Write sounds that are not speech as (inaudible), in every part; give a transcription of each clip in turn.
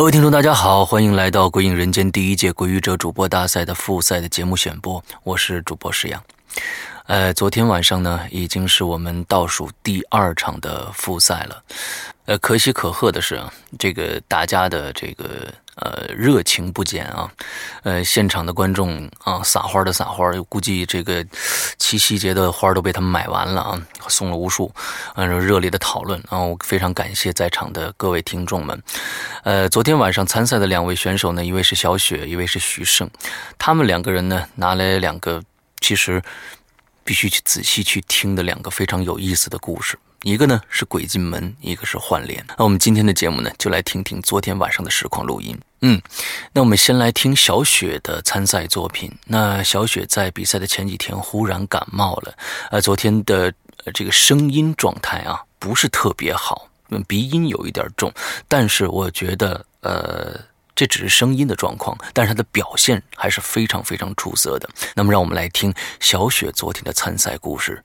各位听众，大家好，欢迎来到《鬼影人间》第一届鬼语者主播大赛的复赛的节目选播，我是主播石阳。呃，昨天晚上呢，已经是我们倒数第二场的复赛了。呃，可喜可贺的是，这个大家的这个呃热情不减啊，呃，现场的观众啊撒花的撒花，估计这个七夕节的花都被他们买完了啊，送了无数，按照热烈的讨论啊，我非常感谢在场的各位听众们。呃，昨天晚上参赛的两位选手呢，一位是小雪，一位是徐胜，他们两个人呢拿来两个其实。必须去仔细去听的两个非常有意思的故事，一个呢是鬼进门，一个是换脸。那我们今天的节目呢，就来听听昨天晚上的实况录音。嗯，那我们先来听小雪的参赛作品。那小雪在比赛的前几天忽然感冒了，呃，昨天的这个声音状态啊不是特别好，鼻音有一点重，但是我觉得呃。这只是声音的状况，但是他的表现还是非常非常出色的。那么，让我们来听小雪昨天的参赛故事：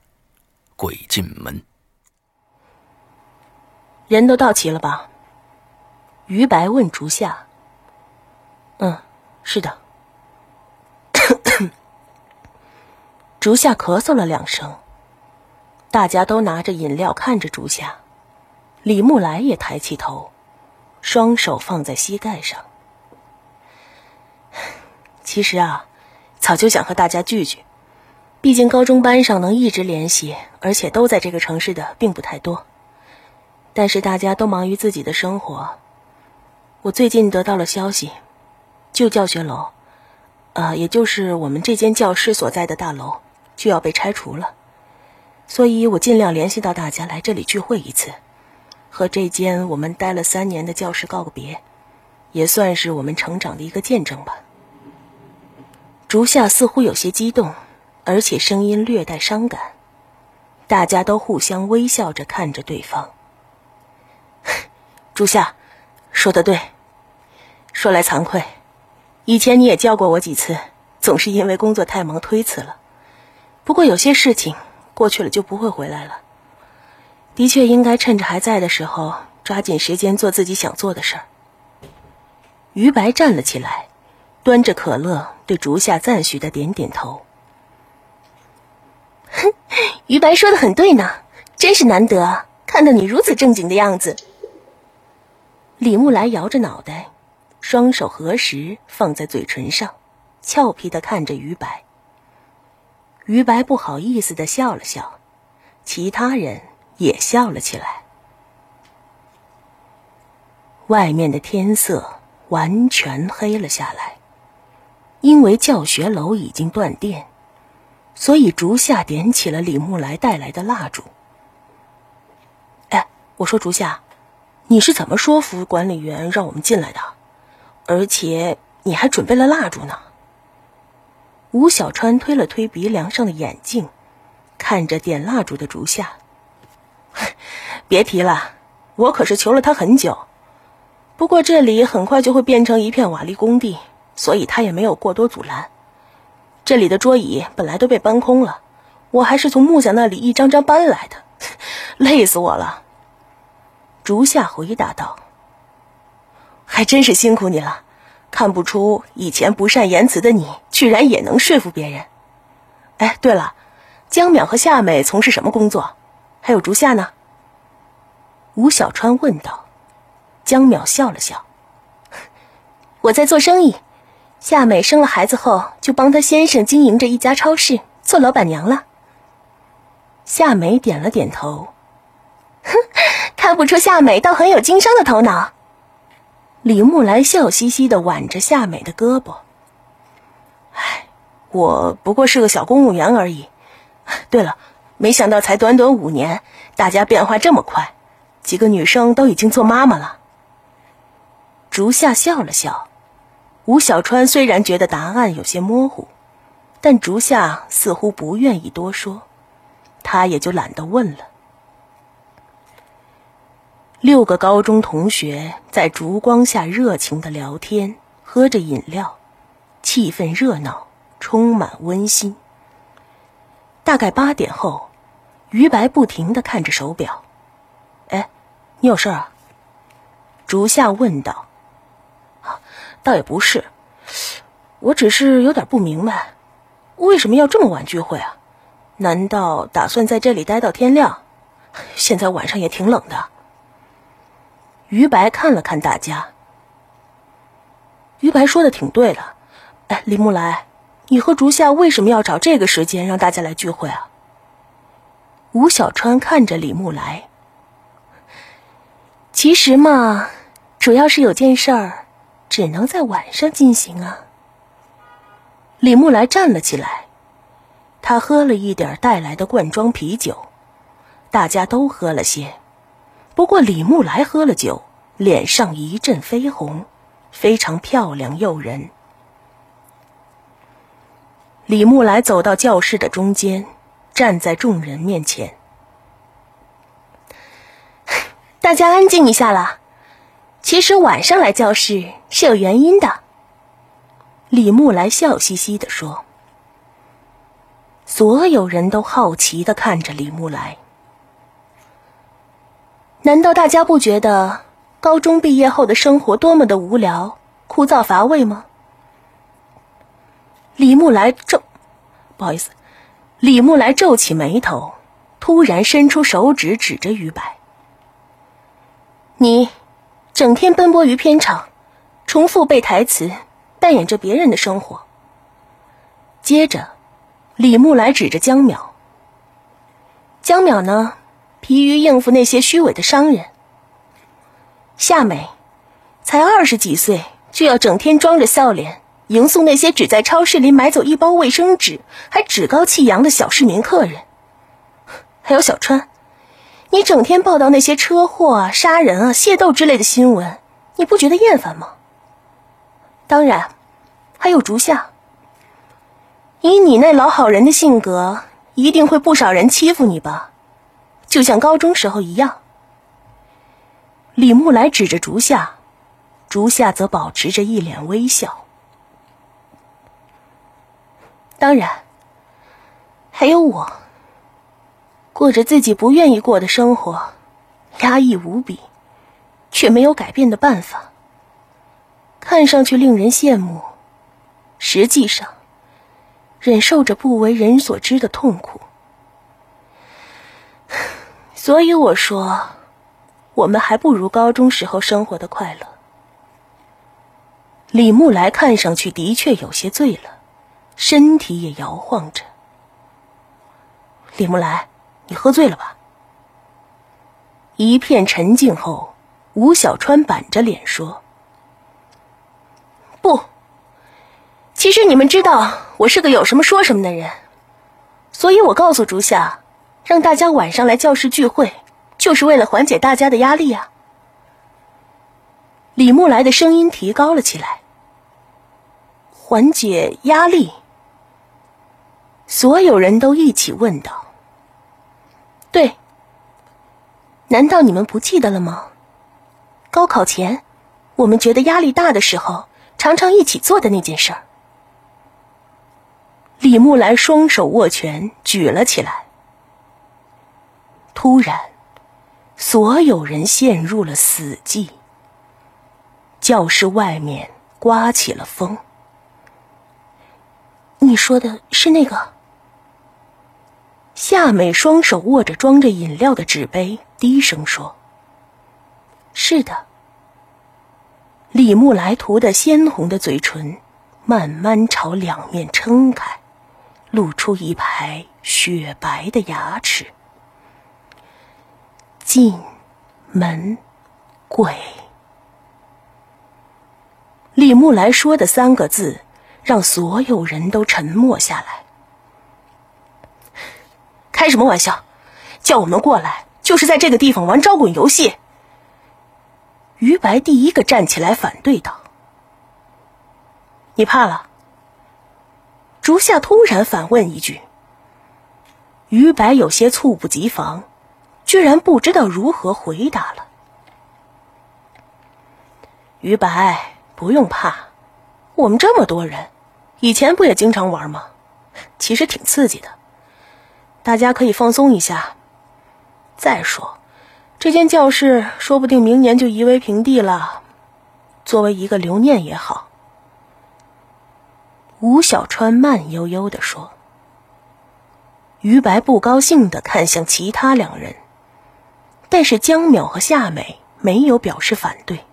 鬼进门。人都到齐了吧？于白问竹夏。嗯，是的。(coughs) 竹下咳嗽了两声。大家都拿着饮料看着竹下。李木来也抬起头，双手放在膝盖上。其实啊，早就想和大家聚聚，毕竟高中班上能一直联系，而且都在这个城市的并不太多。但是大家都忙于自己的生活。我最近得到了消息，旧教学楼，呃，也就是我们这间教室所在的大楼，就要被拆除了。所以我尽量联系到大家来这里聚会一次，和这间我们待了三年的教室告个别，也算是我们成长的一个见证吧。竹下似乎有些激动，而且声音略带伤感。大家都互相微笑着看着对方。(laughs) 竹下，说的对。说来惭愧，以前你也叫过我几次，总是因为工作太忙推辞了。不过有些事情过去了就不会回来了。的确应该趁着还在的时候，抓紧时间做自己想做的事儿。于白站了起来。端着可乐，对竹下赞许的点点头。哼，(laughs) 于白说的很对呢，真是难得看到你如此正经的样子。李木来摇着脑袋，双手合十放在嘴唇上，俏皮的看着于白。于白不好意思的笑了笑，其他人也笑了起来。外面的天色完全黑了下来。因为教学楼已经断电，所以竹下点起了李木来带来的蜡烛。哎，我说竹下，你是怎么说服管理员让我们进来的？而且你还准备了蜡烛呢？吴小川推了推鼻梁上的眼镜，看着点蜡烛的竹下，(laughs) 别提了，我可是求了他很久。不过这里很快就会变成一片瓦砾工地。所以他也没有过多阻拦。这里的桌椅本来都被搬空了，我还是从木匠那里一张张搬来的，(laughs) 累死我了。竹下回答道：“还真是辛苦你了，看不出以前不善言辞的你，居然也能说服别人。”哎，对了，江淼和夏美从事什么工作？还有竹下呢？吴小川问道。江淼笑了笑：“ (laughs) 我在做生意。”夏美生了孩子后，就帮她先生经营着一家超市，做老板娘了。夏美点了点头，哼，(laughs) 看不出夏美倒很有经商的头脑。李木来笑嘻嘻的挽着夏美的胳膊。唉，我不过是个小公务员而已。对了，没想到才短短五年，大家变化这么快，几个女生都已经做妈妈了。竹下笑了笑。吴小川虽然觉得答案有些模糊，但竹下似乎不愿意多说，他也就懒得问了。六个高中同学在烛光下热情的聊天，喝着饮料，气氛热闹，充满温馨。大概八点后，于白不停的看着手表，“哎，你有事啊？”竹下问道。啊倒也不是，我只是有点不明白，为什么要这么晚聚会啊？难道打算在这里待到天亮？现在晚上也挺冷的。于白看了看大家，于白说的挺对的。哎，李木来，你和竹夏为什么要找这个时间让大家来聚会啊？吴小川看着李木来，其实嘛，主要是有件事儿，只能在晚上进行啊。李木来站了起来，他喝了一点带来的罐装啤酒，大家都喝了些。不过李木来喝了酒，脸上一阵绯红，非常漂亮诱人。李木来走到教室的中间，站在众人面前。(laughs) 大家安静一下啦。其实晚上来教室是有原因的。李木来笑嘻嘻的说。所有人都好奇的看着李木来。难道大家不觉得高中毕业后的生活多么的无聊、枯燥乏味吗？李木来皱，不好意思，李木来皱起眉头，突然伸出手指指着于白：“你整天奔波于片场，重复背台词，扮演着别人的生活。”接着，李木来指着江淼：“江淼呢？”疲于应付那些虚伪的商人，夏美才二十几岁，就要整天装着笑脸迎送那些只在超市里买走一包卫生纸还趾高气扬的小市民客人。还有小川，你整天报道那些车祸啊、杀人啊、械斗之类的新闻，你不觉得厌烦吗？当然，还有竹下，以你那老好人的性格，一定会不少人欺负你吧。就像高中时候一样，李木来指着竹下，竹下则保持着一脸微笑。当然，还有我，过着自己不愿意过的生活，压抑无比，却没有改变的办法。看上去令人羡慕，实际上，忍受着不为人所知的痛苦。(laughs) 所以我说，我们还不如高中时候生活的快乐。李木来看上去的确有些醉了，身体也摇晃着。李木来，你喝醉了吧？一片沉静后，吴小川板着脸说：“不，其实你们知道我是个有什么说什么的人，所以我告诉竹下。”让大家晚上来教室聚会，就是为了缓解大家的压力啊！李木来的声音提高了起来。缓解压力，所有人都一起问道：“对，难道你们不记得了吗？高考前，我们觉得压力大的时候，常常一起做的那件事儿。”李木来双手握拳，举了起来。突然，所有人陷入了死寂。教室外面刮起了风。你说的是那个？夏美双手握着装着饮料的纸杯，低声说：“是的。”李木来涂的鲜红的嘴唇慢慢朝两面撑开，露出一排雪白的牙齿。进门鬼。李木来说的三个字，让所有人都沉默下来。开什么玩笑？叫我们过来，就是在这个地方玩招滚游戏。于白第一个站起来反对道：“你怕了？”竹下突然反问一句。于白有些猝不及防。居然不知道如何回答了。于白，不用怕，我们这么多人，以前不也经常玩吗？其实挺刺激的，大家可以放松一下。再说，这间教室说不定明年就夷为平地了，作为一个留念也好。吴小川慢悠悠地说。于白不高兴的看向其他两人，但是江淼和夏美没有表示反对。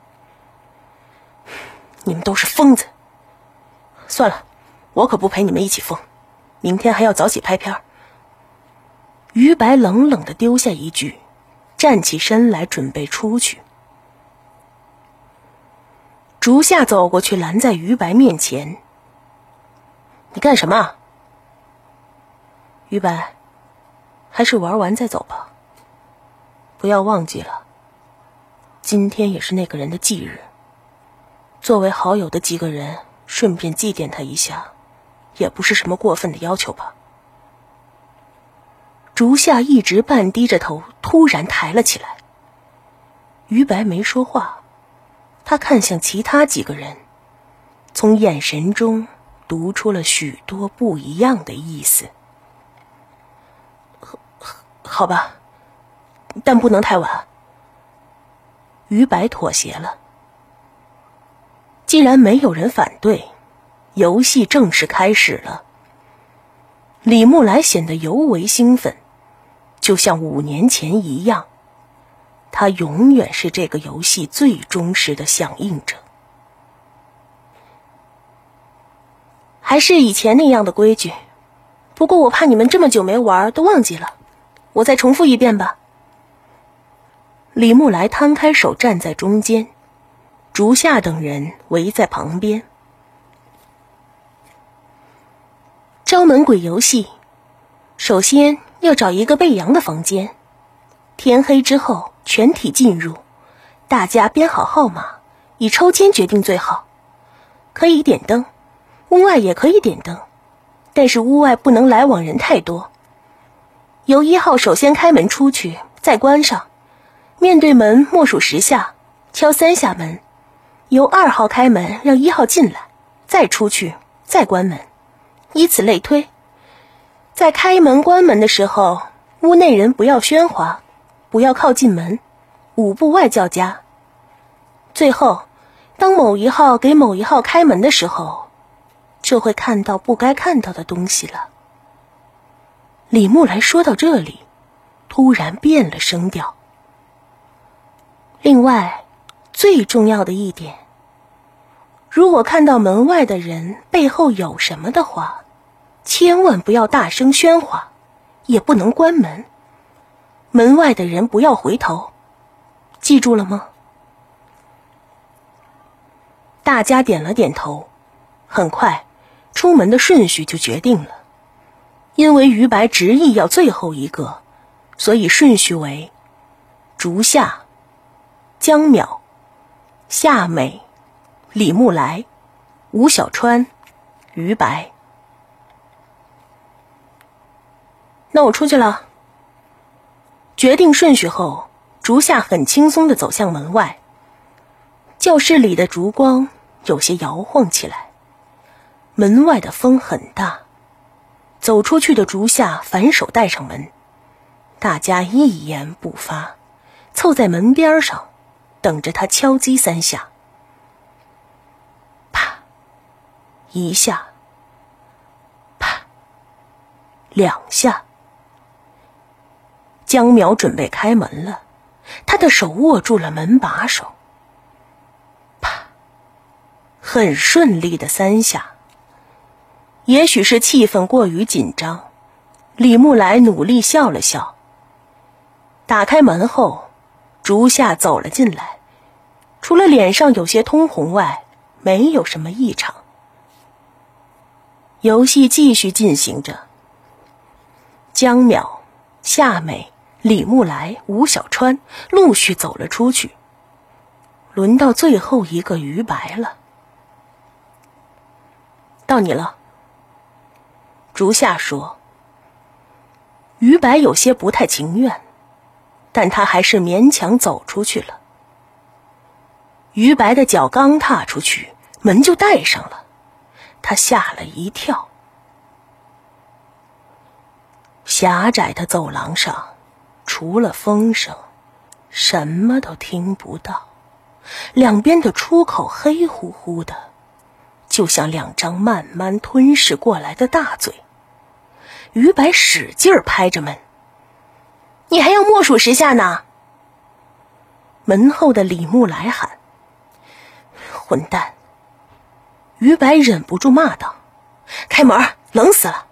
你们都是疯子！算了，我可不陪你们一起疯。明天还要早起拍片。于白冷冷的丢下一句，站起身来准备出去。竹夏走过去拦在于白面前：“你干什么？”于白，还是玩完再走吧。不要忘记了，今天也是那个人的忌日。作为好友的几个人，顺便祭奠他一下，也不是什么过分的要求吧。竹下一直半低着头，突然抬了起来。于白没说话，他看向其他几个人，从眼神中读出了许多不一样的意思。好吧，但不能太晚。于白妥协了。既然没有人反对，游戏正式开始了。李木来显得尤为兴奋，就像五年前一样。他永远是这个游戏最忠实的响应者。还是以前那样的规矩，不过我怕你们这么久没玩都忘记了。我再重复一遍吧。李木来摊开手站在中间，竹下等人围在旁边。招门鬼游戏，首先要找一个背阳的房间，天黑之后全体进入，大家编好号码，以抽签决定最好。可以点灯，屋外也可以点灯，但是屋外不能来往人太多。由一号首先开门出去，再关上。面对门默数十下，敲三下门。由二号开门，让一号进来，再出去，再关门，以此类推。在开门关门的时候，屋内人不要喧哗，不要靠近门，五步外叫家。最后，当某一号给某一号开门的时候，就会看到不该看到的东西了。李木来说到这里，突然变了声调。另外，最重要的一点，如果看到门外的人背后有什么的话，千万不要大声喧哗，也不能关门。门外的人不要回头，记住了吗？大家点了点头。很快，出门的顺序就决定了。因为于白执意要最后一个，所以顺序为：竹下、江淼、夏美、李木来、吴小川、于白。那我出去了。决定顺序后，竹下很轻松的走向门外。教室里的烛光有些摇晃起来，门外的风很大。走出去的竹下反手带上门，大家一言不发，凑在门边上，等着他敲击三下。啪，一下，啪，两下。江淼准备开门了，他的手握住了门把手。啪，很顺利的三下。也许是气氛过于紧张，李木来努力笑了笑。打开门后，竹下走了进来，除了脸上有些通红外，没有什么异常。游戏继续进行着。江淼、夏美、李木来、吴小川陆续走了出去，轮到最后一个于白了。到你了。竹下说：“于白有些不太情愿，但他还是勉强走出去了。于白的脚刚踏出去，门就带上了，他吓了一跳。狭窄的走廊上，除了风声，什么都听不到。两边的出口黑乎乎的，就像两张慢慢吞噬过来的大嘴。于白使劲拍着门：“你还要默数十下呢！”门后的李木来喊：“混蛋！”于白忍不住骂道：“开门，冷死了！”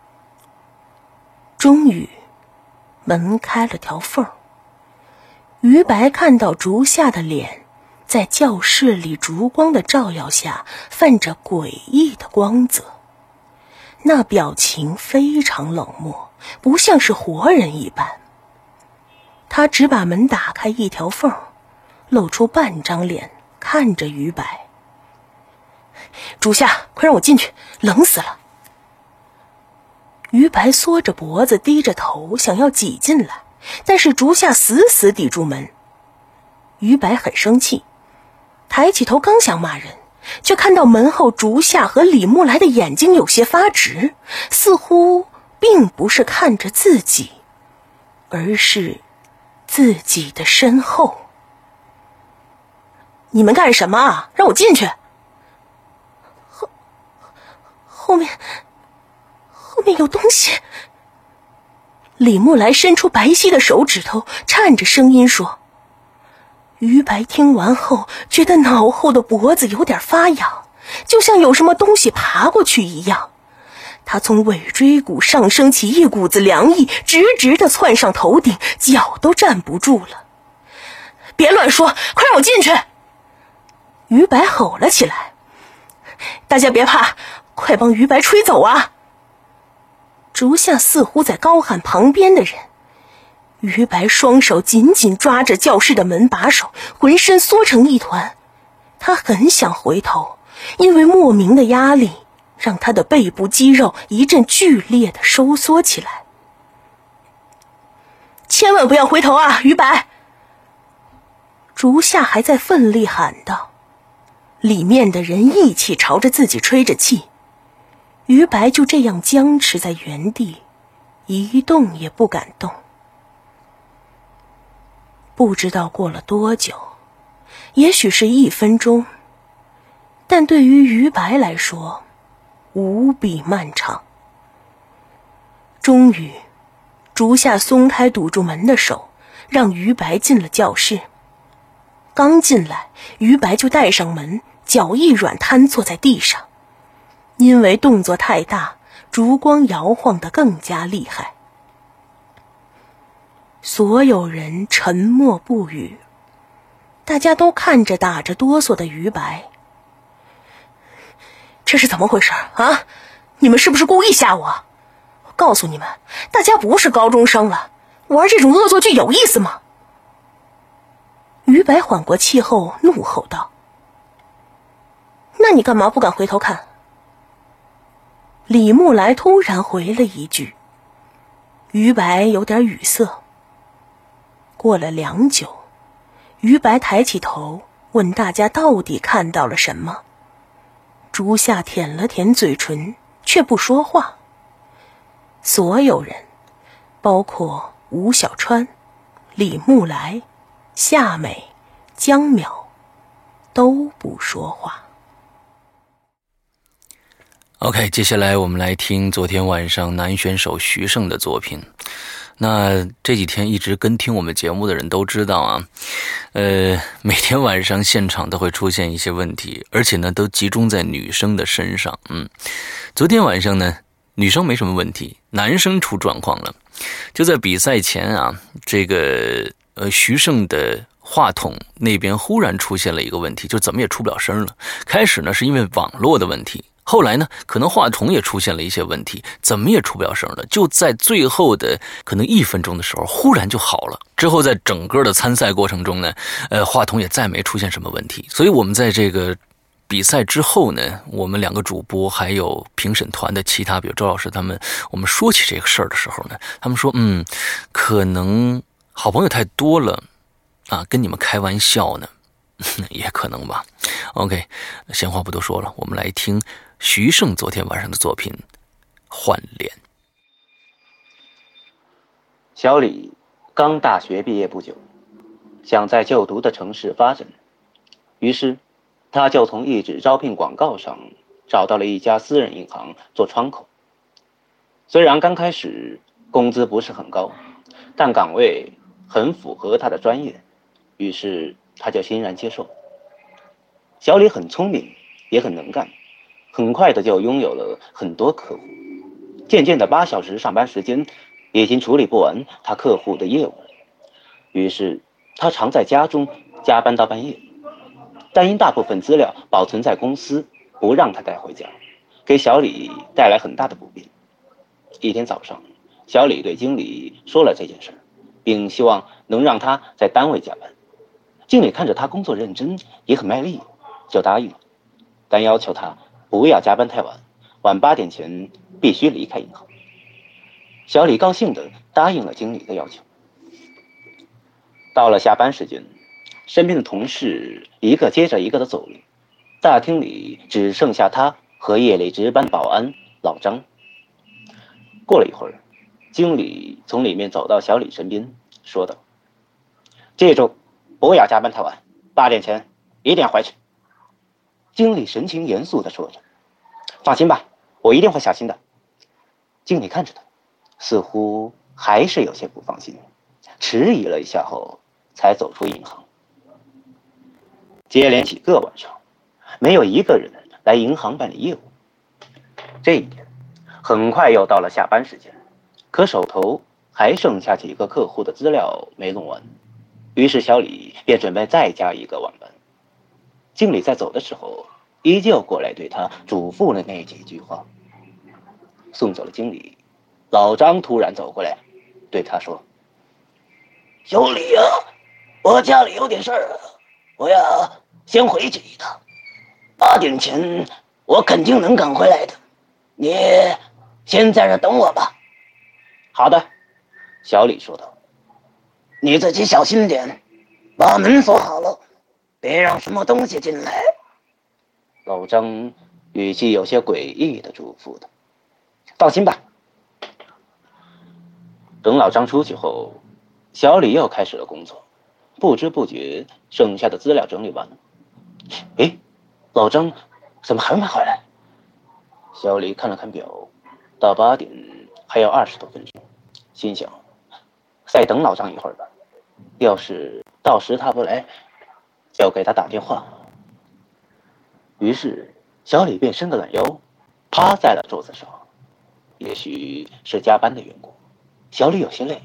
终于，门开了条缝于白看到竹下的脸，在教室里烛光的照耀下，泛着诡异的光泽。那表情非常冷漠，不像是活人一般。他只把门打开一条缝，露出半张脸，看着于白。竹下，快让我进去，冷死了。于白缩着脖子，低着头，想要挤进来，但是竹下死死抵住门。于白很生气，抬起头刚想骂人，却看到门后竹下和李木来的眼睛有些发直，似乎并不是看着自己，而是自己的身后。你们干什么啊？让我进去！后后面。后面有东西。李木来伸出白皙的手指头，颤着声音说：“于白听完后，觉得脑后的脖子有点发痒，就像有什么东西爬过去一样。他从尾椎骨上升起一股子凉意，直直的窜上头顶，脚都站不住了。别乱说，快让我进去！”于白吼了起来：“大家别怕，快帮于白吹走啊！”竹下似乎在高喊旁边的人，于白双手紧紧抓着教室的门把手，浑身缩成一团。他很想回头，因为莫名的压力让他的背部肌肉一阵剧烈的收缩起来。千万不要回头啊，于白！竹下还在奋力喊道，里面的人一起朝着自己吹着气。于白就这样僵持在原地，一动也不敢动。不知道过了多久，也许是一分钟，但对于于白来说，无比漫长。终于，竹下松开堵住门的手，让于白进了教室。刚进来，于白就带上门，脚一软，瘫坐在地上。因为动作太大，烛光摇晃得更加厉害。所有人沉默不语，大家都看着打着哆嗦的于白。这是怎么回事啊？你们是不是故意吓我？我告诉你们，大家不是高中生了，玩这种恶作剧有意思吗？于白缓过气后怒吼道：“那你干嘛不敢回头看？”李木来突然回了一句：“于白有点语塞。”过了良久，于白抬起头问大家：“到底看到了什么？”朱夏舔了舔嘴唇，却不说话。所有人，包括吴小川、李木来、夏美、江淼，都不说话。OK，接下来我们来听昨天晚上男选手徐胜的作品。那这几天一直跟听我们节目的人都知道啊，呃，(laughs) 每天晚上现场都会出现一些问题，而且呢都集中在女生的身上。嗯，昨天晚上呢，女生没什么问题，男生出状况了。就在比赛前啊，这个呃徐胜的话筒那边忽然出现了一个问题，就怎么也出不了声了。开始呢是因为网络的问题。后来呢，可能话筒也出现了一些问题，怎么也出不了声了。就在最后的可能一分钟的时候，忽然就好了。之后在整个的参赛过程中呢，呃，话筒也再没出现什么问题。所以，我们在这个比赛之后呢，我们两个主播还有评审团的其他，比如周老师他们，我们说起这个事儿的时候呢，他们说，嗯，可能好朋友太多了，啊，跟你们开玩笑呢，(laughs) 也可能吧。OK，闲话不多说了，我们来听。徐胜昨天晚上的作品《换脸》。小李刚大学毕业不久，想在就读的城市发展，于是他就从一纸招聘广告上找到了一家私人银行做窗口。虽然刚开始工资不是很高，但岗位很符合他的专业，于是他就欣然接受。小李很聪明，也很能干，很快的就拥有了很多客户。渐渐的，八小时上班时间已经处理不完他客户的业务，于是他常在家中加班到半夜。但因大部分资料保存在公司，不让他带回家，给小李带来很大的不便。一天早上，小李对经理说了这件事，并希望能让他在单位加班。经理看着他工作认真，也很卖力，就答应了，但要求他不要加班太晚，晚八点前必须离开银行。小李高兴地答应了经理的要求。到了下班时间。身边的同事一个接着一个的走了，大厅里只剩下他和夜里值班保安老张。过了一会儿，经理从里面走到小李身边，说道：“记住，不要加班太晚，八点前一定要回去。”经理神情严肃地说着：“放心吧，我一定会小心的。”经理看着他，似乎还是有些不放心，迟疑了一下后，才走出银行。接连几个晚上，没有一个人来银行办理业务。这一天，很快又到了下班时间，可手头还剩下几个客户的资料没弄完，于是小李便准备再加一个晚班。经理在走的时候，依旧过来对他嘱咐了那几句话。送走了经理，老张突然走过来，对他说：“小李啊，我家里有点事儿，我要。”先回去一趟，八点前我肯定能赶回来的。你先在这等我吧。好的，小李说道。你自己小心点，把门锁好了，别让什么东西进来。老张语气有些诡异的嘱咐道：“放心吧。”等老张出去后，小李又开始了工作，不知不觉，剩下的资料整理完了。哎，老张怎么还没回来？小李看了看表，到八点还有二十多分钟，心想再等老张一会儿吧。要是到时他不来，就给他打电话。于是小李便伸个懒腰，趴在了桌子上。也许是加班的缘故，小李有些累，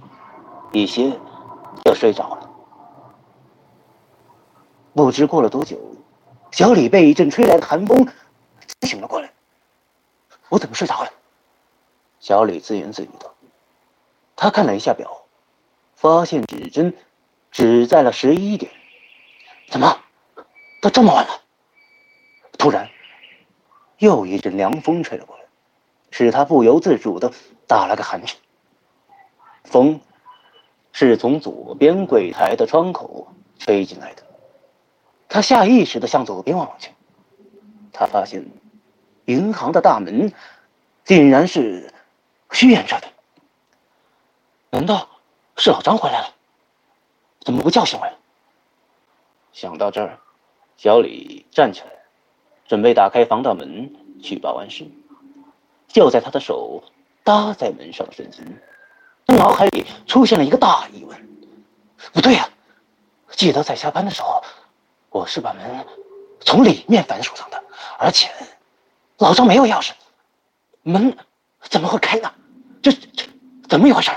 一歇就睡着了。不知过了多久。小李被一阵吹来的寒风惊醒了过来。我怎么睡着了？小李自言自语道。他看了一下表，发现指针指在了十一点。怎么，都这么晚了？突然，又一阵凉风吹了过来，使他不由自主的打了个寒颤。风是从左边柜台的窗口吹进来的。他下意识的向左边望去，他发现银行的大门竟然是虚掩着的。难道是老张回来了？怎么不叫醒我呀？想到这儿，小李站起来，准备打开防盗门去保安室。就在他的手搭在门上的瞬间，他脑海里出现了一个大疑问：不对呀，记得在下班的时候。我是把门从里面反锁上的，而且老张没有钥匙，门怎么会开呢？这这怎么一回事？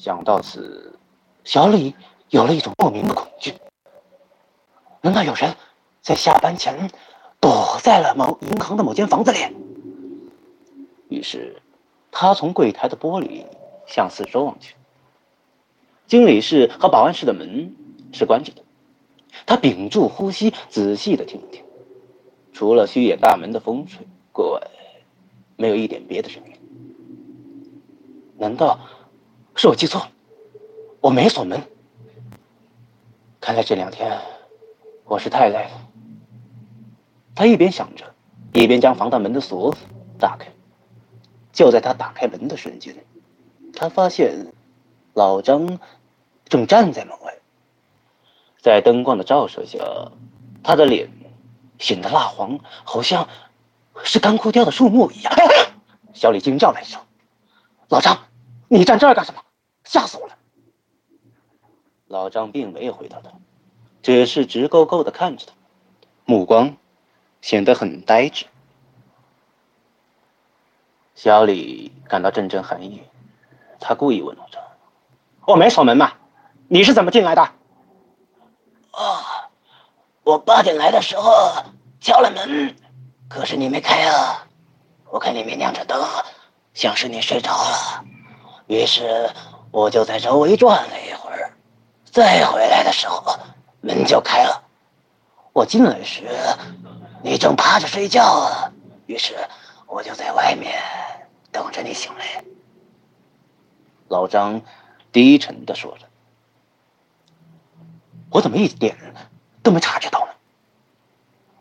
想到此，小李有了一种莫名的恐惧。难道有人在下班前躲在了某银行的某间房子里？于是，他从柜台的玻璃向四周望去，经理室和保安室的门是关着的。他屏住呼吸，仔细的听了听，除了虚掩大门的风吹过外，没有一点别的声音。难道是我记错了？我没锁门。看来这两天我是太累了。他一边想着，一边将防盗门的锁打开。就在他打开门的瞬间，他发现老张正站在门外。在灯光的照射下，他的脸显得蜡黄，好像是干枯掉的树木一样。(laughs) 小李惊叫了一声：“老张，你站这儿干什么？吓死我了！”老张并没有回答他，只是直勾勾的看着他，目光显得很呆滞。小李感到阵阵寒意，他故意问老张：“我没锁门嘛，你是怎么进来的？”“哦，我八点来的时候敲了门，可是你没开啊。我看里面亮着灯，像是你睡着了，于是我就在周围转了一会儿，再回来的时候门就开了。我进来时你正趴着睡觉啊，于是我就在外面。”等着你醒来，老张低沉的说着：“我怎么一点都没察觉到呢？”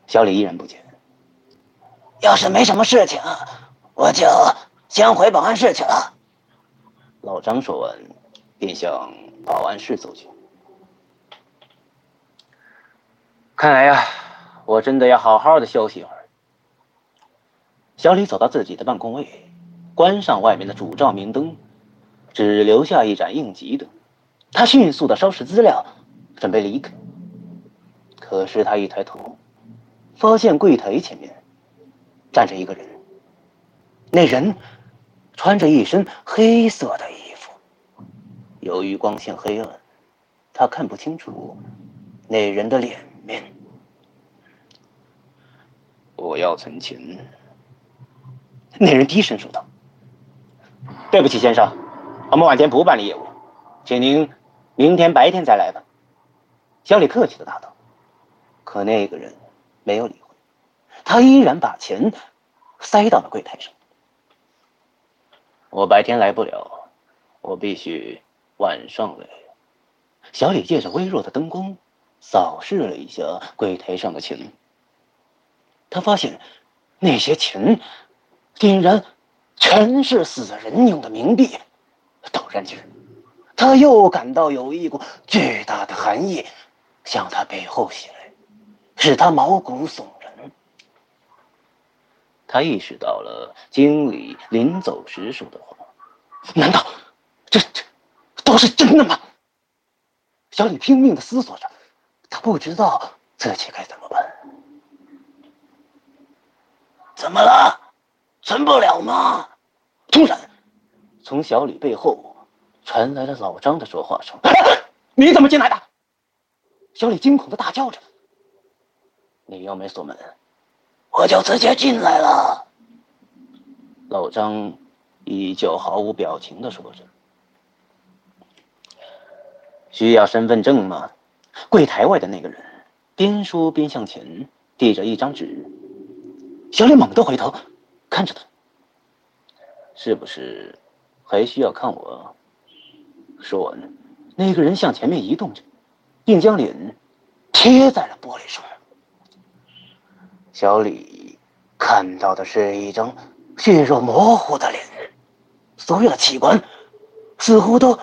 小李依然不解。要是没什么事情，我就先回保安室去了。老张说完，便向保安室走去。看来呀，我真的要好好的休息一会儿。小李走到自己的办公位。关上外面的主照明灯，只留下一盏应急灯。他迅速的收拾资料，准备离开。可是他一抬头，发现柜台前面站着一个人。那人穿着一身黑色的衣服，由于光线黑暗，他看不清楚那人的脸面。我要存钱。那人低声说道。对不起，先生，我们晚间不办理业务，请您明天白天再来吧。小李客气的答道。可那个人没有理会，他依然把钱塞到了柜台上。我白天来不了，我必须晚上来。小李借着微弱的灯光，扫视了一下柜台上的钱，他发现那些钱竟然。全是死人用的冥币，陡然间，他又感到有一股巨大的寒意向他背后袭来，使他毛骨悚然。他意识到了经理临走时说的话，难道这这都是真的吗？小李拼命的思索着，他不知道自己该怎么办。怎么了？存不了吗？突然，从小李背后传来了老张的说话声：“你怎么进来的？”小李惊恐的大叫着：“你又没锁门，我就直接进来了。”老张依旧毫无表情的说着：“需要身份证吗？”柜台外的那个人边说边向前递着一张纸。小李猛地回头，看着他。是不是还需要看我？说完，那个人向前面移动着，并将脸贴在了玻璃上。小李看到的是一张血肉模糊的脸，所有的器官似乎都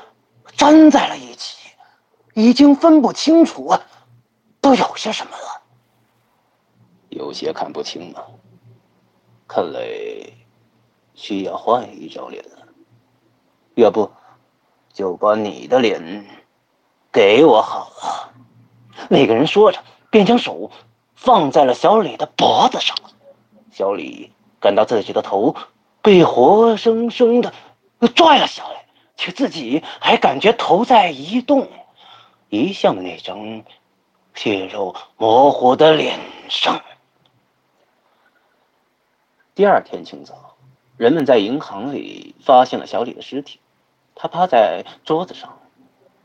粘在了一起，已经分不清楚都有些什么了。有些看不清了，看来。需要换一张脸了，要不就把你的脸给我好了。那个人说着，便将手放在了小李的脖子上。小李感到自己的头被活生生的拽了下来，却自己还感觉头在移动，移向了那张血肉模糊的脸上。第二天清早。人们在银行里发现了小李的尸体，他趴在桌子上，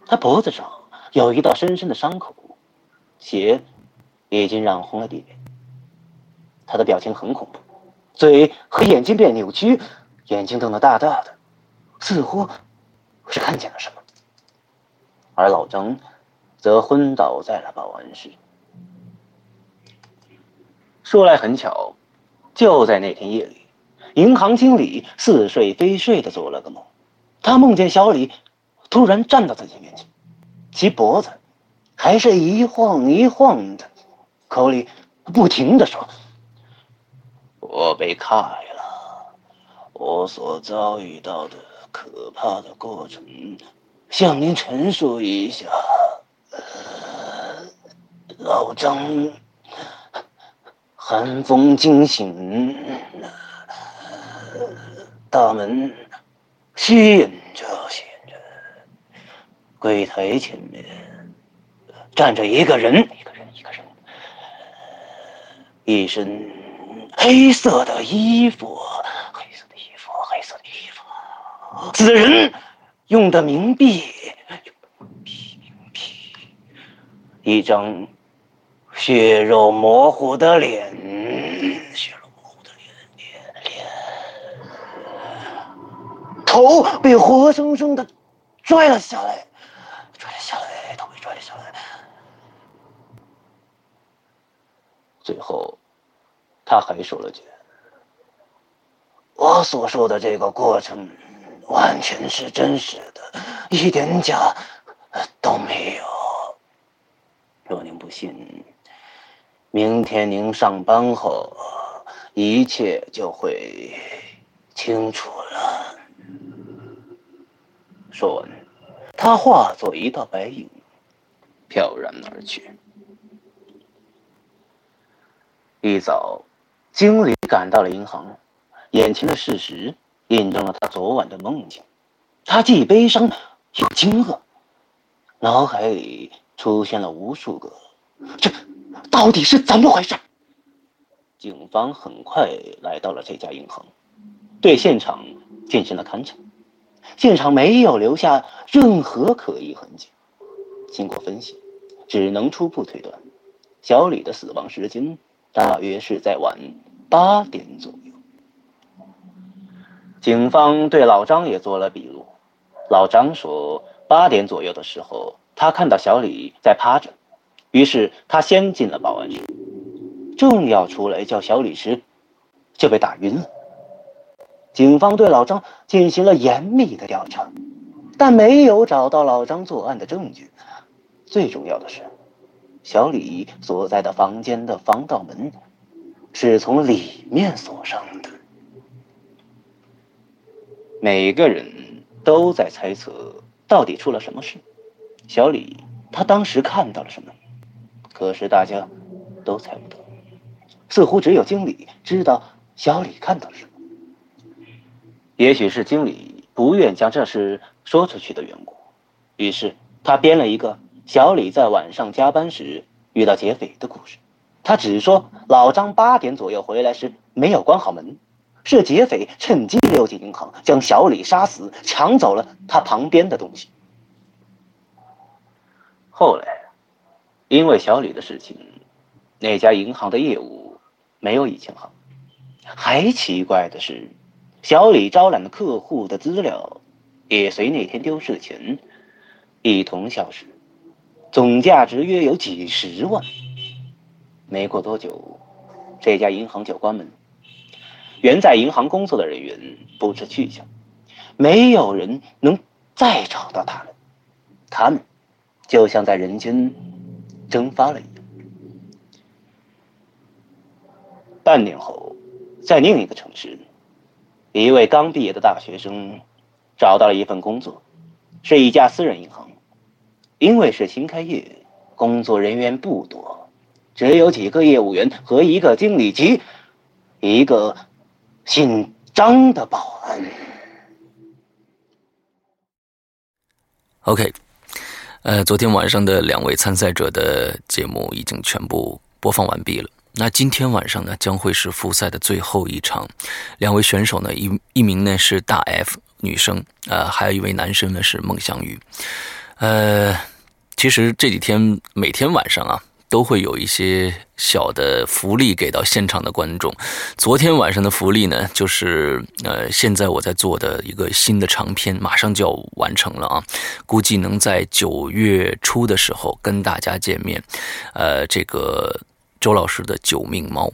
他脖子上有一道深深的伤口，血已经染红了地面。他的表情很恐怖，嘴和眼睛变扭曲，眼睛瞪得大大的，似乎是看见了什么。而老张则昏倒在了保安室。说来很巧，就在那天夜里。银行经理似睡非睡的做了个梦，他梦见小李突然站到自己面前，其脖子还是一晃一晃的，口里不停的说：“我被开了，我所遭遇到的可怕的过程，向您陈述一下。老张寒风惊醒，大门吸引着吸引着，柜台前面站着，一个人，一，身黑色的衣服，黑色的衣服，黑色的衣服。此人用的，冥币，冥币，一张。血肉模糊的脸，血肉模糊的脸，脸脸，头被活生生的拽了下来，拽了下来，头被拽了下来。最后，他还说了句：“我所说的这个过程，完全是真实的，一点假都没有。若您不信。”明天您上班后，一切就会清楚了。说完，他化作一道白影，飘然而去。一早，经理赶到了银行，眼前的事实印证了他昨晚的梦境。他既悲伤又惊愕，脑海里出现了无数个这。到底是怎么回事？警方很快来到了这家银行，对现场进行了勘查。现场没有留下任何可疑痕迹。经过分析，只能初步推断，小李的死亡时间大约是在晚八点左右。警方对老张也做了笔录。老张说，八点左右的时候，他看到小李在趴着。于是他先进了保安室，正要出来叫小李时，就被打晕了。警方对老张进行了严密的调查，但没有找到老张作案的证据。最重要的是，小李所在的房间的防盗门是从里面锁上的。每个人都在猜测到底出了什么事。小李他当时看到了什么？可是大家都猜不到，似乎只有经理知道小李看到了什么。也许是经理不愿将这事说出去的缘故，于是他编了一个小李在晚上加班时遇到劫匪的故事。他只说老张八点左右回来时没有关好门，是劫匪趁机溜进银行，将小李杀死，抢走了他旁边的东西。后来。因为小李的事情，那家银行的业务没有以前好。还奇怪的是，小李招揽的客户的资料也随那天丢失的钱一同消失，总价值约有几十万。没过多久，这家银行就关门，原在银行工作的人员不知去向，没有人能再找到他们。他们就像在人间。蒸发了一样。半年后，在另一个城市，一位刚毕业的大学生找到了一份工作，是一家私人银行。因为是新开业，工作人员不多，只有几个业务员和一个经理及一个姓张的保安。OK。呃，昨天晚上的两位参赛者的节目已经全部播放完毕了。那今天晚上呢，将会是复赛的最后一场。两位选手呢，一一名呢是大 F 女生，呃，还有一位男生呢是孟祥宇。呃，其实这几天每天晚上啊。都会有一些小的福利给到现场的观众。昨天晚上的福利呢，就是呃，现在我在做的一个新的长篇，马上就要完成了啊，估计能在九月初的时候跟大家见面。呃，这个周老师的《九命猫》，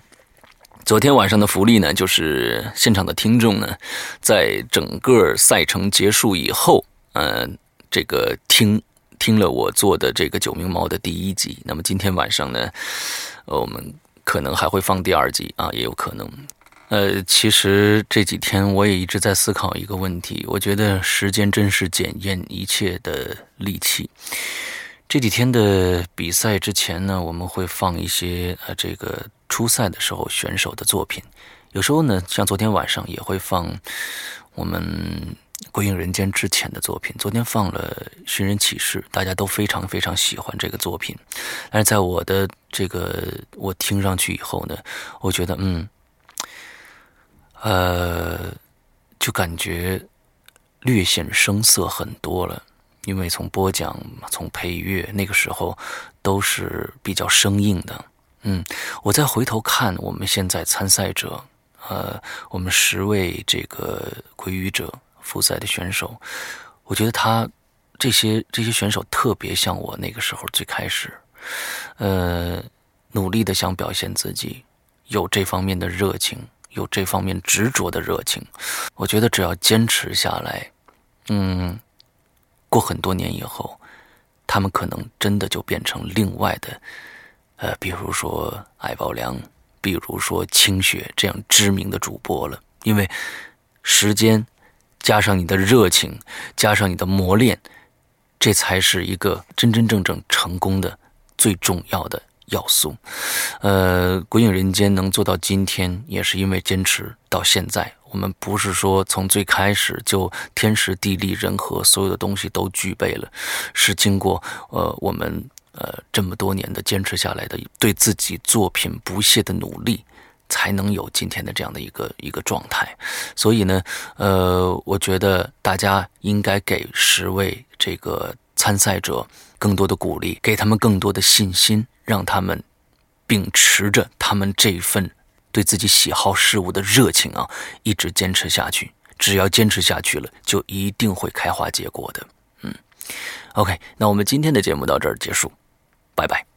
昨天晚上的福利呢，就是现场的听众呢，在整个赛程结束以后，嗯，这个听。听了我做的这个《九命猫》的第一集，那么今天晚上呢，我们可能还会放第二集啊，也有可能。呃，其实这几天我也一直在思考一个问题，我觉得时间真是检验一切的利器。这几天的比赛之前呢，我们会放一些呃这个初赛的时候选手的作品，有时候呢，像昨天晚上也会放我们《归隐人间》之前的作品。昨天放了《寻人启事》，大家都非常非常喜欢这个作品，但是在我的这个我听上去以后呢，我觉得嗯，呃，就感觉略显生涩很多了。因为从播讲、从配乐那个时候都是比较生硬的，嗯，我再回头看我们现在参赛者，呃，我们十位 (laughs) 这个归于者复赛的选手，我觉得他这些这些选手特别像我那个时候最开始，呃，努力的想表现自己，有这方面的热情，有这方面执着的热情，我觉得只要坚持下来，嗯。过很多年以后，他们可能真的就变成另外的，呃，比如说艾宝良，比如说清雪这样知名的主播了。因为时间加上你的热情，加上你的磨练，这才是一个真真正正成功的最重要的要素。呃，鬼影人间能做到今天，也是因为坚持到现在。我们不是说从最开始就天时地利人和所有的东西都具备了，是经过呃我们呃这么多年的坚持下来的对自己作品不懈的努力，才能有今天的这样的一个一个状态。所以呢，呃，我觉得大家应该给十位这个参赛者更多的鼓励，给他们更多的信心，让他们秉持着他们这份。对自己喜好事物的热情啊，一直坚持下去。只要坚持下去了，就一定会开花结果的。嗯，OK，那我们今天的节目到这儿结束，拜拜。